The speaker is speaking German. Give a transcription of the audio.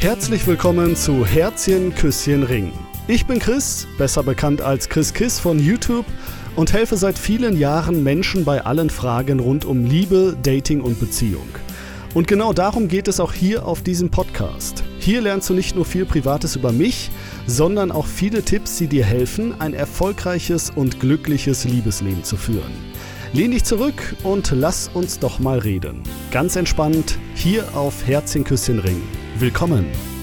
Herzlich willkommen zu Herzchen, Küsschen, Ring. Ich bin Chris, besser bekannt als Chris Kiss von YouTube und helfe seit vielen Jahren Menschen bei allen Fragen rund um Liebe, Dating und Beziehung. Und genau darum geht es auch hier auf diesem Podcast. Hier lernst du nicht nur viel Privates über mich, sondern auch viele Tipps, die dir helfen, ein erfolgreiches und glückliches Liebesleben zu führen. Lehn dich zurück und lass uns doch mal reden. Ganz entspannt hier auf Herzchen Küsschen Ring. Willkommen!